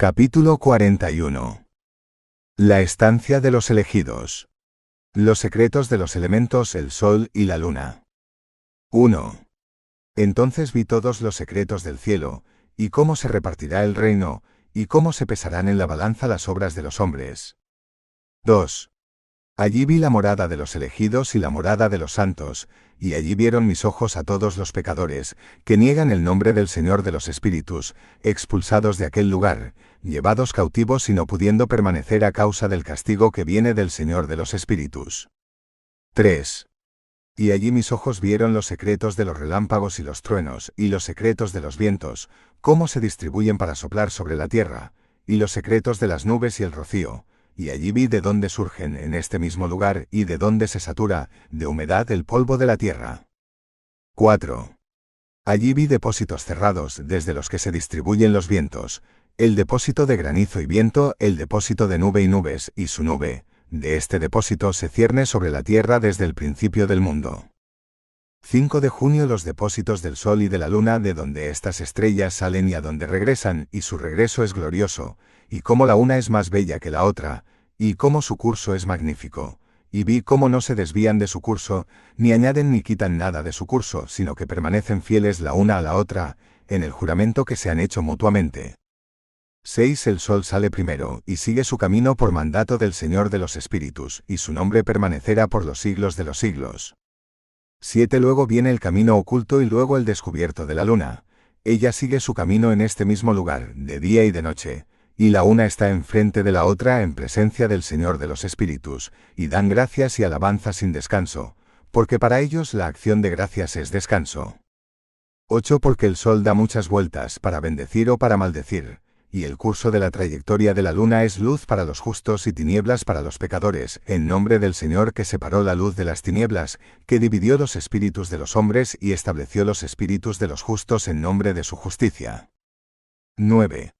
Capítulo 41 La estancia de los elegidos. Los secretos de los elementos el sol y la luna. 1. Entonces vi todos los secretos del cielo, y cómo se repartirá el reino, y cómo se pesarán en la balanza las obras de los hombres. 2. Allí vi la morada de los elegidos y la morada de los santos, y allí vieron mis ojos a todos los pecadores, que niegan el nombre del Señor de los Espíritus, expulsados de aquel lugar, llevados cautivos y no pudiendo permanecer a causa del castigo que viene del Señor de los Espíritus. 3. Y allí mis ojos vieron los secretos de los relámpagos y los truenos, y los secretos de los vientos, cómo se distribuyen para soplar sobre la tierra, y los secretos de las nubes y el rocío, y allí vi de dónde surgen en este mismo lugar y de dónde se satura de humedad el polvo de la tierra. 4. Allí vi depósitos cerrados desde los que se distribuyen los vientos, el depósito de granizo y viento, el depósito de nube y nubes, y su nube, de este depósito se cierne sobre la tierra desde el principio del mundo. 5 de junio los depósitos del sol y de la luna de donde estas estrellas salen y a donde regresan, y su regreso es glorioso, y cómo la una es más bella que la otra, y cómo su curso es magnífico, y vi cómo no se desvían de su curso, ni añaden ni quitan nada de su curso, sino que permanecen fieles la una a la otra, en el juramento que se han hecho mutuamente. 6. El sol sale primero, y sigue su camino por mandato del Señor de los Espíritus, y su nombre permanecerá por los siglos de los siglos. 7. Luego viene el camino oculto y luego el descubierto de la luna. Ella sigue su camino en este mismo lugar, de día y de noche, y la una está enfrente de la otra en presencia del Señor de los Espíritus, y dan gracias y alabanza sin descanso, porque para ellos la acción de gracias es descanso. 8. Porque el sol da muchas vueltas para bendecir o para maldecir, y el curso de la trayectoria de la luna es luz para los justos y tinieblas para los pecadores, en nombre del Señor que separó la luz de las tinieblas, que dividió los espíritus de los hombres y estableció los espíritus de los justos en nombre de su justicia. 9.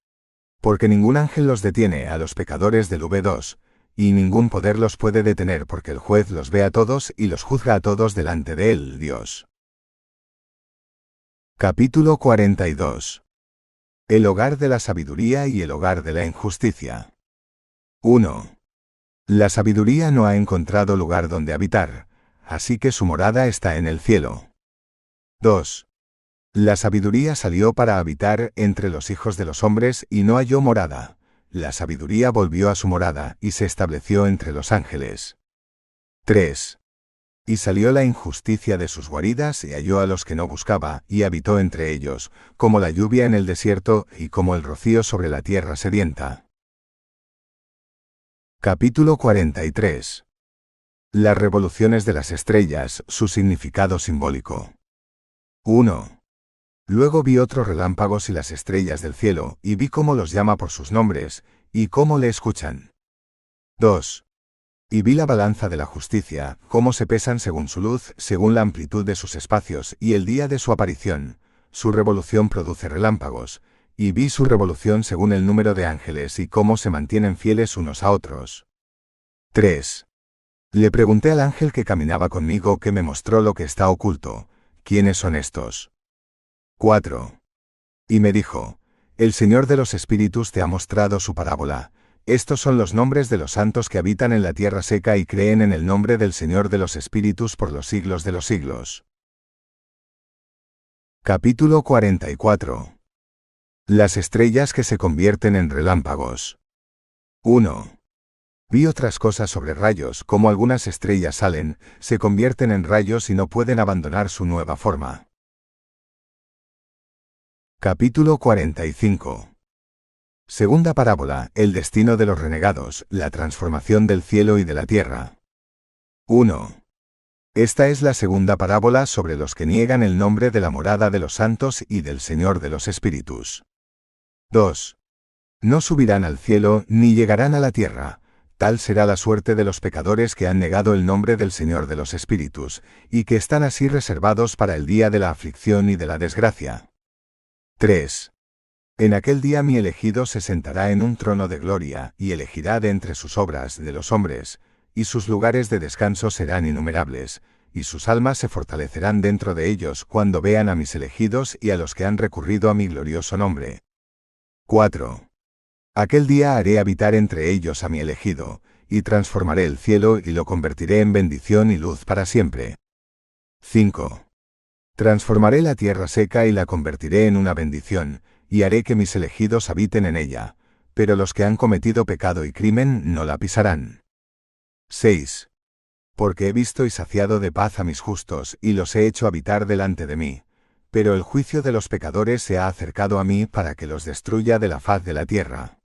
Porque ningún ángel los detiene a los pecadores del V2, y ningún poder los puede detener porque el juez los ve a todos y los juzga a todos delante de él, Dios. Capítulo 42 el hogar de la sabiduría y el hogar de la injusticia. 1. La sabiduría no ha encontrado lugar donde habitar, así que su morada está en el cielo. 2. La sabiduría salió para habitar entre los hijos de los hombres y no halló morada. La sabiduría volvió a su morada y se estableció entre los ángeles. 3. Y salió la injusticia de sus guaridas y halló a los que no buscaba, y habitó entre ellos, como la lluvia en el desierto y como el rocío sobre la tierra sedienta. Capítulo 43 Las revoluciones de las estrellas, su significado simbólico. 1. Luego vi otros relámpagos y las estrellas del cielo, y vi cómo los llama por sus nombres, y cómo le escuchan. 2. Y vi la balanza de la justicia, cómo se pesan según su luz, según la amplitud de sus espacios, y el día de su aparición. Su revolución produce relámpagos, y vi su revolución según el número de ángeles y cómo se mantienen fieles unos a otros. 3. Le pregunté al ángel que caminaba conmigo que me mostró lo que está oculto. ¿Quiénes son estos? 4. Y me dijo, El Señor de los Espíritus te ha mostrado su parábola estos son los nombres de los santos que habitan en la tierra seca y creen en el nombre del Señor de los Espíritus por los siglos de los siglos. Capítulo 44 Las estrellas que se convierten en relámpagos. 1. Vi otras cosas sobre rayos, como algunas estrellas salen, se convierten en rayos y no pueden abandonar su nueva forma. Capítulo 45 Segunda parábola, el destino de los renegados, la transformación del cielo y de la tierra. 1. Esta es la segunda parábola sobre los que niegan el nombre de la morada de los santos y del Señor de los Espíritus. 2. No subirán al cielo ni llegarán a la tierra. Tal será la suerte de los pecadores que han negado el nombre del Señor de los Espíritus, y que están así reservados para el día de la aflicción y de la desgracia. 3. En aquel día mi elegido se sentará en un trono de gloria, y elegirá de entre sus obras de los hombres, y sus lugares de descanso serán innumerables, y sus almas se fortalecerán dentro de ellos cuando vean a mis elegidos y a los que han recurrido a mi glorioso nombre. 4. Aquel día haré habitar entre ellos a mi elegido, y transformaré el cielo y lo convertiré en bendición y luz para siempre. 5. Transformaré la tierra seca y la convertiré en una bendición, y haré que mis elegidos habiten en ella, pero los que han cometido pecado y crimen no la pisarán. 6. Porque he visto y saciado de paz a mis justos, y los he hecho habitar delante de mí, pero el juicio de los pecadores se ha acercado a mí para que los destruya de la faz de la tierra.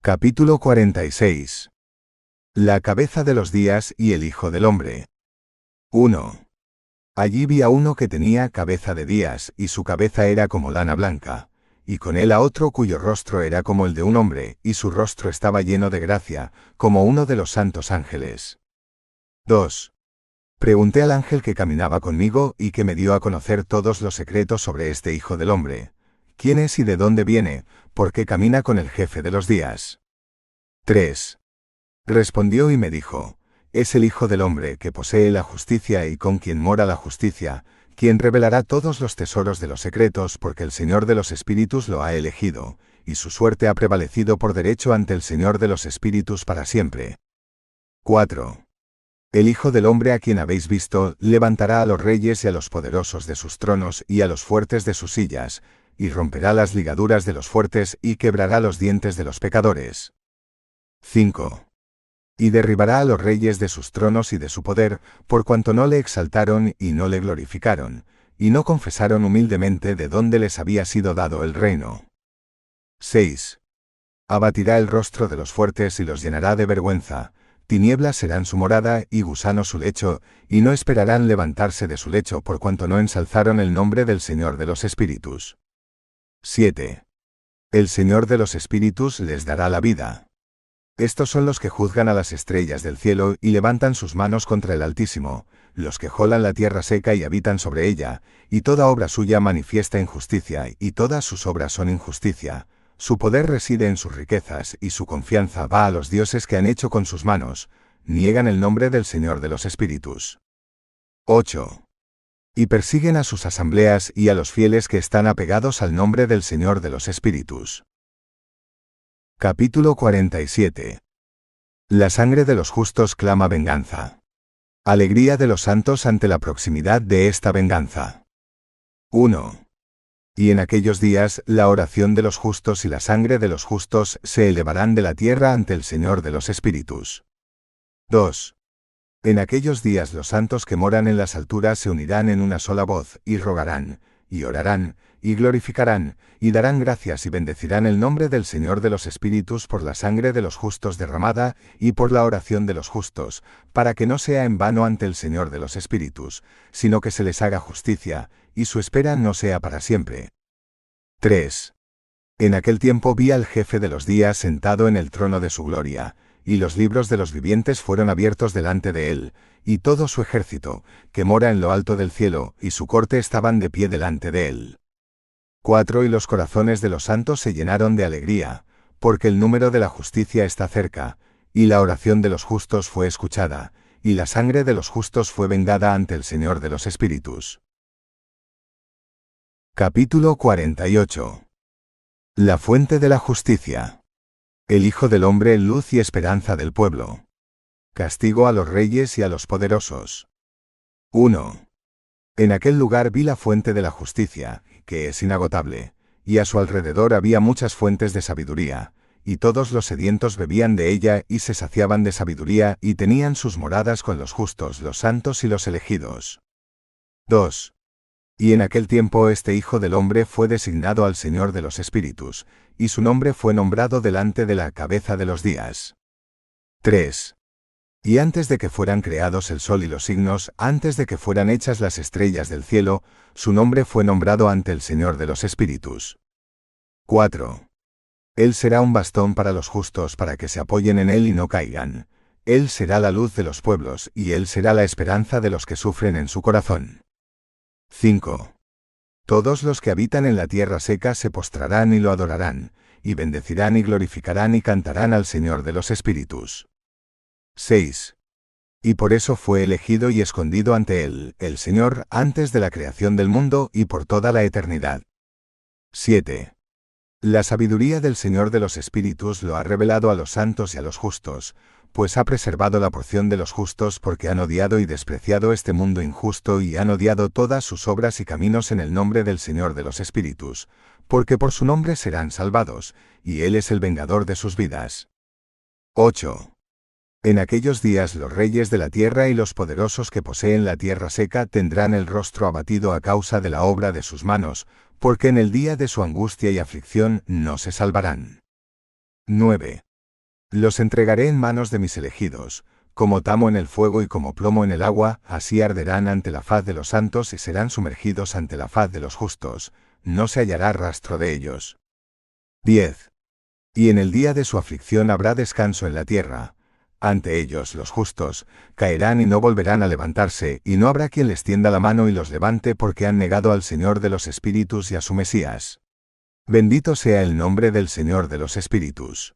Capítulo 46. La cabeza de los días y el Hijo del Hombre. 1. Allí vi a uno que tenía cabeza de días, y su cabeza era como lana blanca, y con él a otro cuyo rostro era como el de un hombre, y su rostro estaba lleno de gracia, como uno de los santos ángeles. 2. Pregunté al ángel que caminaba conmigo y que me dio a conocer todos los secretos sobre este Hijo del Hombre. ¿Quién es y de dónde viene? porque camina con el jefe de los días. 3. Respondió y me dijo, es el Hijo del Hombre que posee la justicia y con quien mora la justicia, quien revelará todos los tesoros de los secretos porque el Señor de los Espíritus lo ha elegido, y su suerte ha prevalecido por derecho ante el Señor de los Espíritus para siempre. 4. El Hijo del Hombre a quien habéis visto levantará a los reyes y a los poderosos de sus tronos y a los fuertes de sus sillas, y romperá las ligaduras de los fuertes y quebrará los dientes de los pecadores. 5. Y derribará a los reyes de sus tronos y de su poder, por cuanto no le exaltaron y no le glorificaron, y no confesaron humildemente de dónde les había sido dado el reino. 6. Abatirá el rostro de los fuertes y los llenará de vergüenza, tinieblas serán su morada y gusano su lecho, y no esperarán levantarse de su lecho por cuanto no ensalzaron el nombre del Señor de los Espíritus. 7. El Señor de los Espíritus les dará la vida. Estos son los que juzgan a las estrellas del cielo y levantan sus manos contra el Altísimo, los que jolan la tierra seca y habitan sobre ella, y toda obra suya manifiesta injusticia, y todas sus obras son injusticia. Su poder reside en sus riquezas, y su confianza va a los dioses que han hecho con sus manos, niegan el nombre del Señor de los Espíritus. 8 y persiguen a sus asambleas y a los fieles que están apegados al nombre del Señor de los Espíritus. Capítulo 47. La sangre de los justos clama venganza. Alegría de los santos ante la proximidad de esta venganza. 1. Y en aquellos días la oración de los justos y la sangre de los justos se elevarán de la tierra ante el Señor de los Espíritus. 2. En aquellos días los santos que moran en las alturas se unirán en una sola voz, y rogarán, y orarán, y glorificarán, y darán gracias y bendecirán el nombre del Señor de los Espíritus por la sangre de los justos derramada, y por la oración de los justos, para que no sea en vano ante el Señor de los Espíritus, sino que se les haga justicia, y su espera no sea para siempre. 3. En aquel tiempo vi al jefe de los días sentado en el trono de su gloria, y los libros de los vivientes fueron abiertos delante de él, y todo su ejército, que mora en lo alto del cielo, y su corte estaban de pie delante de él. Cuatro y los corazones de los santos se llenaron de alegría, porque el número de la justicia está cerca, y la oración de los justos fue escuchada, y la sangre de los justos fue vengada ante el Señor de los Espíritus. Capítulo 48 La fuente de la justicia el Hijo del Hombre luz y esperanza del pueblo. Castigo a los reyes y a los poderosos. 1. En aquel lugar vi la fuente de la justicia, que es inagotable, y a su alrededor había muchas fuentes de sabiduría, y todos los sedientos bebían de ella y se saciaban de sabiduría y tenían sus moradas con los justos, los santos y los elegidos. 2. Y en aquel tiempo este Hijo del Hombre fue designado al Señor de los Espíritus, y su nombre fue nombrado delante de la cabeza de los días. 3. Y antes de que fueran creados el sol y los signos, antes de que fueran hechas las estrellas del cielo, su nombre fue nombrado ante el Señor de los Espíritus. 4. Él será un bastón para los justos para que se apoyen en él y no caigan. Él será la luz de los pueblos, y él será la esperanza de los que sufren en su corazón. 5. Todos los que habitan en la tierra seca se postrarán y lo adorarán, y bendecirán y glorificarán y cantarán al Señor de los Espíritus. 6. Y por eso fue elegido y escondido ante él, el Señor, antes de la creación del mundo y por toda la eternidad. 7. La sabiduría del Señor de los Espíritus lo ha revelado a los santos y a los justos, pues ha preservado la porción de los justos porque han odiado y despreciado este mundo injusto y han odiado todas sus obras y caminos en el nombre del Señor de los Espíritus, porque por su nombre serán salvados, y Él es el vengador de sus vidas. 8. En aquellos días los reyes de la tierra y los poderosos que poseen la tierra seca tendrán el rostro abatido a causa de la obra de sus manos, porque en el día de su angustia y aflicción no se salvarán. 9. Los entregaré en manos de mis elegidos, como tamo en el fuego y como plomo en el agua, así arderán ante la faz de los santos y serán sumergidos ante la faz de los justos, no se hallará rastro de ellos. 10. Y en el día de su aflicción habrá descanso en la tierra. Ante ellos los justos caerán y no volverán a levantarse, y no habrá quien les tienda la mano y los levante porque han negado al Señor de los Espíritus y a su Mesías. Bendito sea el nombre del Señor de los Espíritus.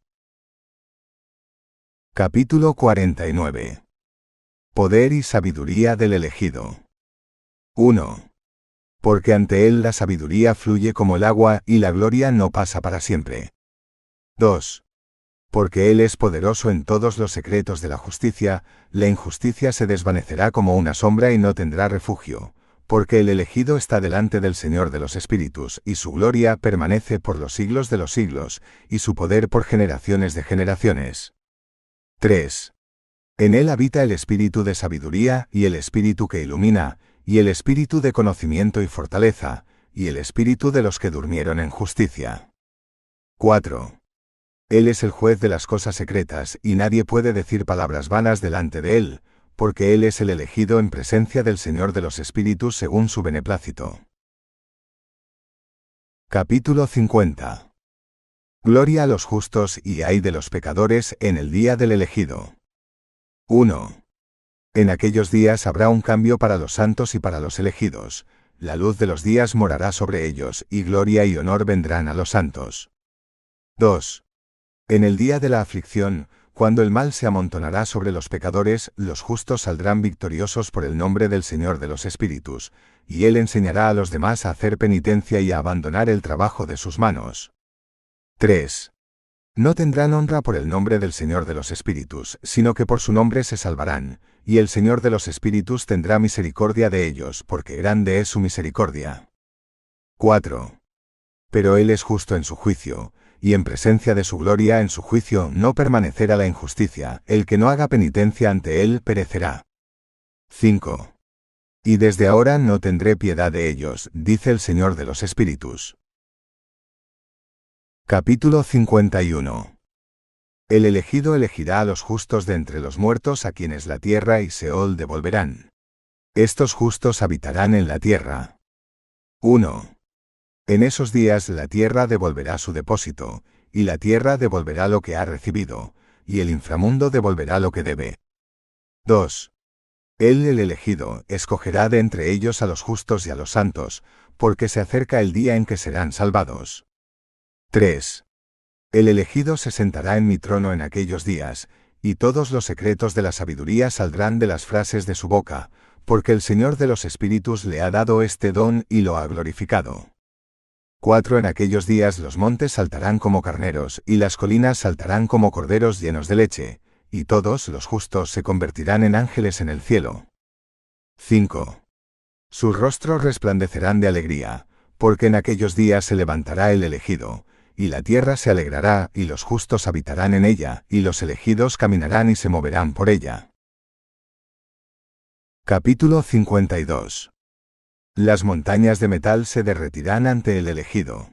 Capítulo 49. Poder y sabiduría del elegido. 1. Porque ante él la sabiduría fluye como el agua y la gloria no pasa para siempre. 2. Porque él es poderoso en todos los secretos de la justicia, la injusticia se desvanecerá como una sombra y no tendrá refugio, porque el elegido está delante del Señor de los Espíritus, y su gloria permanece por los siglos de los siglos, y su poder por generaciones de generaciones. 3. En él habita el espíritu de sabiduría y el espíritu que ilumina, y el espíritu de conocimiento y fortaleza, y el espíritu de los que durmieron en justicia. 4. Él es el juez de las cosas secretas, y nadie puede decir palabras vanas delante de él, porque él es el elegido en presencia del Señor de los Espíritus según su beneplácito. Capítulo 50 Gloria a los justos y ay de los pecadores en el día del elegido. 1. En aquellos días habrá un cambio para los santos y para los elegidos, la luz de los días morará sobre ellos, y gloria y honor vendrán a los santos. 2. En el día de la aflicción, cuando el mal se amontonará sobre los pecadores, los justos saldrán victoriosos por el nombre del Señor de los Espíritus, y Él enseñará a los demás a hacer penitencia y a abandonar el trabajo de sus manos. 3. No tendrán honra por el nombre del Señor de los Espíritus, sino que por su nombre se salvarán, y el Señor de los Espíritus tendrá misericordia de ellos, porque grande es su misericordia. 4. Pero Él es justo en su juicio, y en presencia de su gloria en su juicio no permanecerá la injusticia, el que no haga penitencia ante Él perecerá. 5. Y desde ahora no tendré piedad de ellos, dice el Señor de los Espíritus. Capítulo 51 El elegido elegirá a los justos de entre los muertos a quienes la tierra y Seol devolverán. Estos justos habitarán en la tierra. 1. En esos días la tierra devolverá su depósito, y la tierra devolverá lo que ha recibido, y el inframundo devolverá lo que debe. 2. Él el elegido escogerá de entre ellos a los justos y a los santos, porque se acerca el día en que serán salvados. 3. El elegido se sentará en mi trono en aquellos días, y todos los secretos de la sabiduría saldrán de las frases de su boca, porque el Señor de los Espíritus le ha dado este don y lo ha glorificado. 4. En aquellos días los montes saltarán como carneros, y las colinas saltarán como corderos llenos de leche, y todos los justos se convertirán en ángeles en el cielo. 5. Sus rostros resplandecerán de alegría, porque en aquellos días se levantará el elegido, y la tierra se alegrará, y los justos habitarán en ella, y los elegidos caminarán y se moverán por ella. Capítulo 52 Las montañas de metal se derretirán ante el elegido.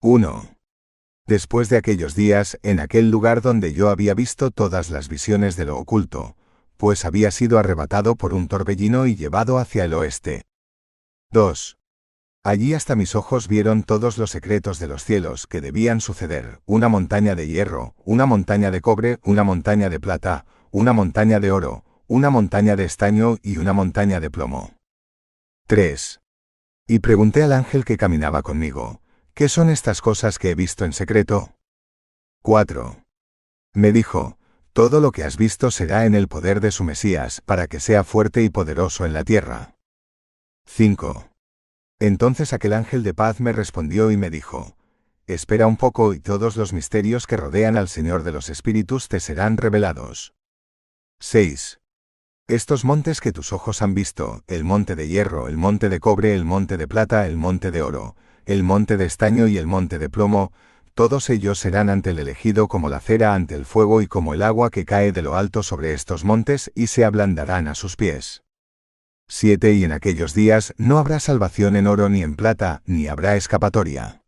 1. Después de aquellos días, en aquel lugar donde yo había visto todas las visiones de lo oculto, pues había sido arrebatado por un torbellino y llevado hacia el oeste. 2. Allí hasta mis ojos vieron todos los secretos de los cielos que debían suceder, una montaña de hierro, una montaña de cobre, una montaña de plata, una montaña de oro, una montaña de estaño y una montaña de plomo. 3. Y pregunté al ángel que caminaba conmigo, ¿qué son estas cosas que he visto en secreto? 4. Me dijo, todo lo que has visto será en el poder de su Mesías, para que sea fuerte y poderoso en la tierra. 5. Entonces aquel ángel de paz me respondió y me dijo, Espera un poco y todos los misterios que rodean al Señor de los Espíritus te serán revelados. 6. Estos montes que tus ojos han visto, el monte de hierro, el monte de cobre, el monte de plata, el monte de oro, el monte de estaño y el monte de plomo, todos ellos serán ante el elegido como la cera ante el fuego y como el agua que cae de lo alto sobre estos montes y se ablandarán a sus pies. 7. Y en aquellos días no habrá salvación en oro ni en plata, ni habrá escapatoria.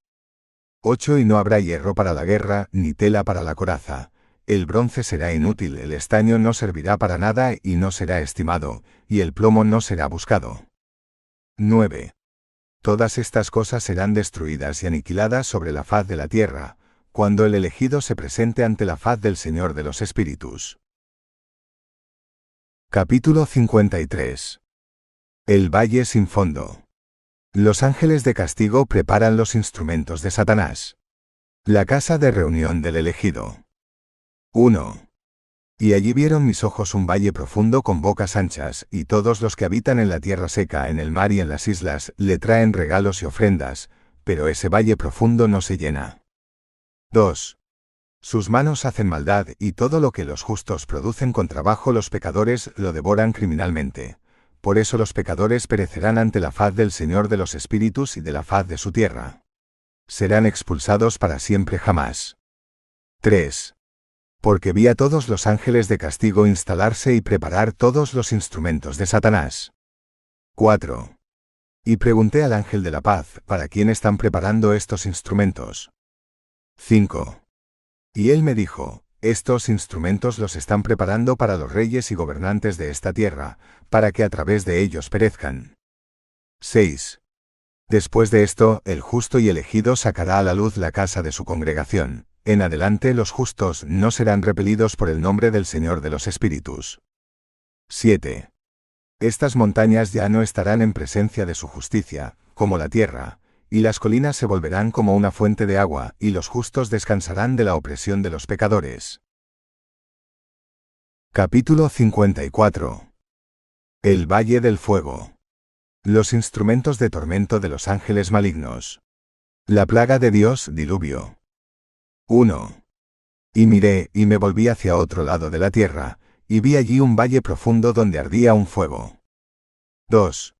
8. Y no habrá hierro para la guerra, ni tela para la coraza. El bronce será inútil, el estaño no servirá para nada y no será estimado, y el plomo no será buscado. 9. Todas estas cosas serán destruidas y aniquiladas sobre la faz de la tierra, cuando el elegido se presente ante la faz del Señor de los Espíritus. Capítulo 53 El Valle sin fondo. Los ángeles de castigo preparan los instrumentos de Satanás. La casa de reunión del elegido. 1. Y allí vieron mis ojos un valle profundo con bocas anchas, y todos los que habitan en la tierra seca, en el mar y en las islas, le traen regalos y ofrendas, pero ese valle profundo no se llena. 2. Sus manos hacen maldad, y todo lo que los justos producen con trabajo los pecadores lo devoran criminalmente por eso los pecadores perecerán ante la faz del Señor de los Espíritus y de la faz de su tierra. Serán expulsados para siempre jamás. 3. Porque vi a todos los ángeles de castigo instalarse y preparar todos los instrumentos de Satanás. 4. Y pregunté al ángel de la paz, ¿para quién están preparando estos instrumentos? 5. Y él me dijo, estos instrumentos los están preparando para los reyes y gobernantes de esta tierra, para que a través de ellos perezcan. 6. Después de esto, el justo y elegido sacará a la luz la casa de su congregación. En adelante los justos no serán repelidos por el nombre del Señor de los Espíritus. 7. Estas montañas ya no estarán en presencia de su justicia, como la tierra, y las colinas se volverán como una fuente de agua, y los justos descansarán de la opresión de los pecadores. Capítulo 54 El Valle del Fuego Los instrumentos de tormento de los ángeles malignos. La plaga de Dios, diluvio. 1. Y miré, y me volví hacia otro lado de la tierra, y vi allí un valle profundo donde ardía un fuego. 2.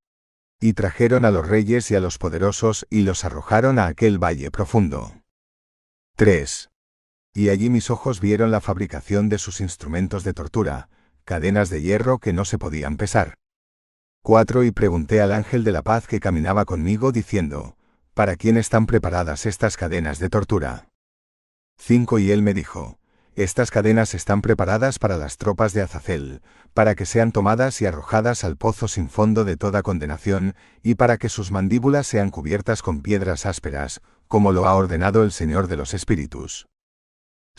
Y trajeron a los reyes y a los poderosos y los arrojaron a aquel valle profundo. 3. Y allí mis ojos vieron la fabricación de sus instrumentos de tortura, cadenas de hierro que no se podían pesar. 4. Y pregunté al ángel de la paz que caminaba conmigo diciendo, ¿para quién están preparadas estas cadenas de tortura? 5. Y él me dijo, estas cadenas están preparadas para las tropas de Azazel, para que sean tomadas y arrojadas al pozo sin fondo de toda condenación, y para que sus mandíbulas sean cubiertas con piedras ásperas, como lo ha ordenado el Señor de los Espíritus.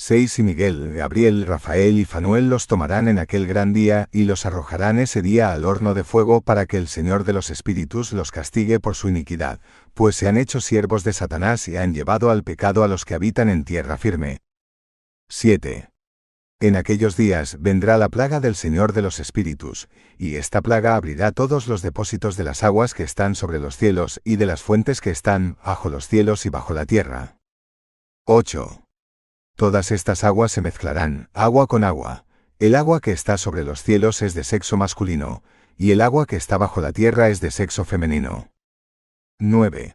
Seis y Miguel, Gabriel, Rafael y Fanuel los tomarán en aquel gran día y los arrojarán ese día al horno de fuego para que el Señor de los Espíritus los castigue por su iniquidad, pues se han hecho siervos de Satanás y han llevado al pecado a los que habitan en tierra firme. 7. En aquellos días vendrá la plaga del Señor de los Espíritus, y esta plaga abrirá todos los depósitos de las aguas que están sobre los cielos y de las fuentes que están bajo los cielos y bajo la tierra. 8. Todas estas aguas se mezclarán, agua con agua. El agua que está sobre los cielos es de sexo masculino, y el agua que está bajo la tierra es de sexo femenino. 9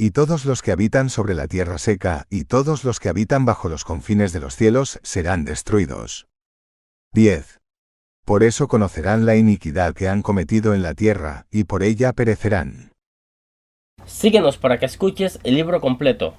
y todos los que habitan sobre la tierra seca, y todos los que habitan bajo los confines de los cielos, serán destruidos. 10. Por eso conocerán la iniquidad que han cometido en la tierra, y por ella perecerán. Síguenos para que escuches el libro completo.